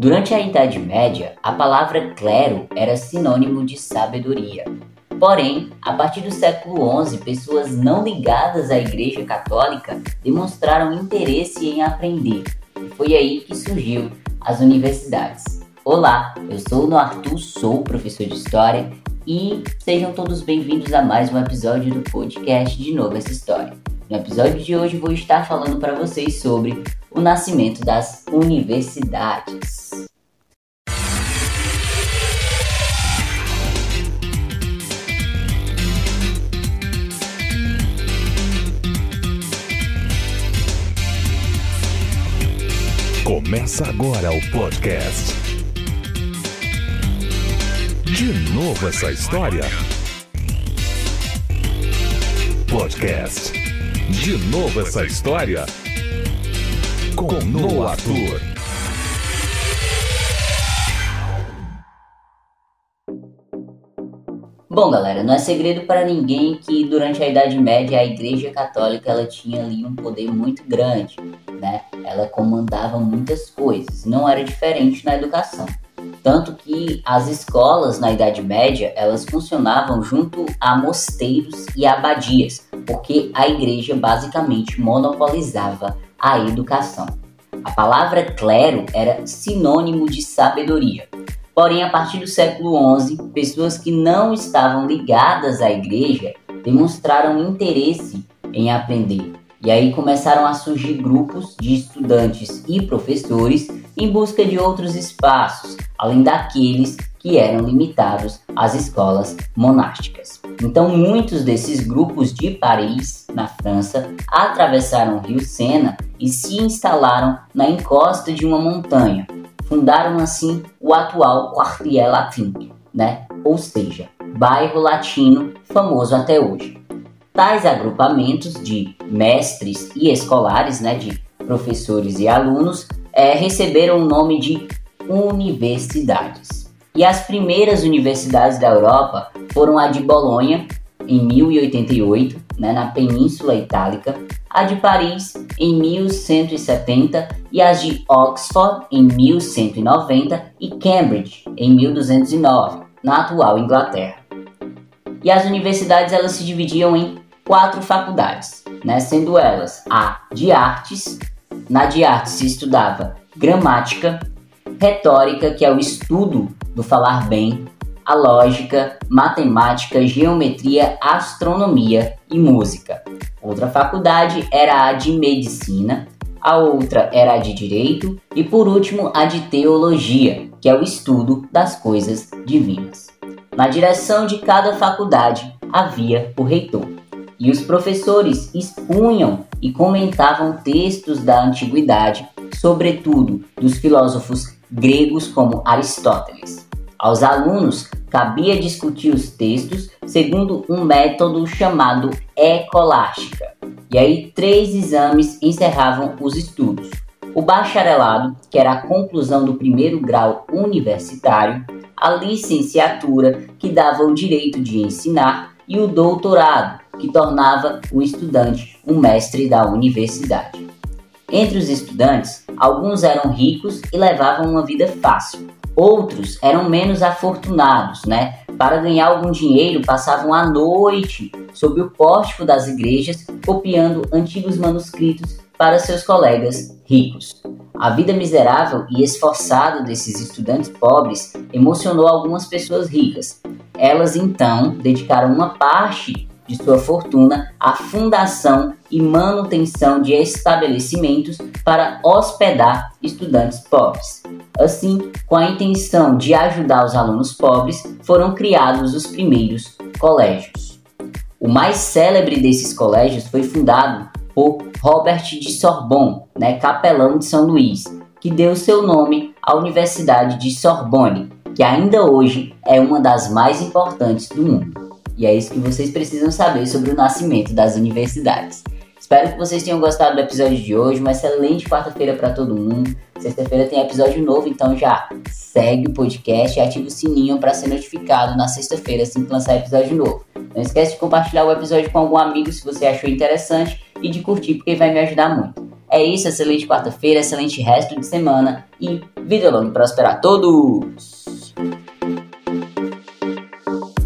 Durante a Idade Média, a palavra clero era sinônimo de sabedoria. Porém, a partir do século XI, pessoas não ligadas à Igreja Católica demonstraram interesse em aprender. E foi aí que surgiu as universidades. Olá, eu sou o Arthur, sou professor de História e sejam todos bem-vindos a mais um episódio do podcast De Novo Essa História. No episódio de hoje vou estar falando para vocês sobre o nascimento das universidades. Começa agora o podcast. De novo essa história? Podcast. De novo essa história? Com Noah Arthur. Bom, galera, não é segredo para ninguém que durante a Idade Média a Igreja Católica ela tinha ali um poder muito grande, né? Ela comandava muitas coisas, não era diferente na educação. Tanto que as escolas na Idade Média elas funcionavam junto a mosteiros e abadias, porque a igreja basicamente monopolizava a educação. A palavra clero era sinônimo de sabedoria. Porém, a partir do século XI, pessoas que não estavam ligadas à igreja demonstraram interesse em aprender. E aí começaram a surgir grupos de estudantes e professores em busca de outros espaços, além daqueles que eram limitados às escolas monásticas. Então, muitos desses grupos de Paris, na França, atravessaram o rio Sena e se instalaram na encosta de uma montanha. Fundaram assim o atual Quartier Latin, né? ou seja, bairro latino famoso até hoje. Tais agrupamentos de mestres e escolares, né, de professores e alunos, é, receberam o nome de universidades. E as primeiras universidades da Europa foram a de Bolonha, em 1088, né, na Península Itálica, a de Paris, em 1170, e as de Oxford, em 1190, e Cambridge, em 1209, na atual Inglaterra. E as universidades elas se dividiam em quatro faculdades, né, sendo elas a de artes, na de artes se estudava gramática, retórica, que é o estudo do falar bem, a lógica, matemática, geometria, astronomia e música. Outra faculdade era a de medicina, a outra era a de direito e por último a de teologia, que é o estudo das coisas divinas. Na direção de cada faculdade havia o reitor, e os professores expunham e comentavam textos da antiguidade, sobretudo dos filósofos gregos como Aristóteles. Aos alunos cabia discutir os textos segundo um método chamado ecolástica. E aí três exames encerravam os estudos. O bacharelado, que era a conclusão do primeiro grau universitário, a licenciatura, que dava o direito de ensinar, e o doutorado, que tornava o estudante um mestre da universidade. Entre os estudantes, alguns eram ricos e levavam uma vida fácil, Outros eram menos afortunados, né? Para ganhar algum dinheiro, passavam a noite sob o pórtico das igrejas copiando antigos manuscritos para seus colegas ricos. A vida miserável e esforçada desses estudantes pobres emocionou algumas pessoas ricas. Elas então dedicaram uma parte de sua fortuna à fundação e manutenção de estabelecimentos para hospedar estudantes pobres. Assim, com a intenção de ajudar os alunos pobres, foram criados os primeiros colégios. O mais célebre desses colégios foi fundado por Robert de Sorbonne, né, capelão de São Luís, que deu seu nome à Universidade de Sorbonne, que ainda hoje é uma das mais importantes do mundo. E é isso que vocês precisam saber sobre o nascimento das universidades. Espero que vocês tenham gostado do episódio de hoje. Uma excelente quarta-feira para todo mundo. Sexta-feira tem episódio novo, então já segue o podcast e ativa o sininho para ser notificado na sexta-feira assim que lançar episódio novo. Não esquece de compartilhar o episódio com algum amigo se você achou interessante e de curtir porque vai me ajudar muito. É isso, excelente quarta-feira, excelente resto de semana e vida longa e próspera a todos!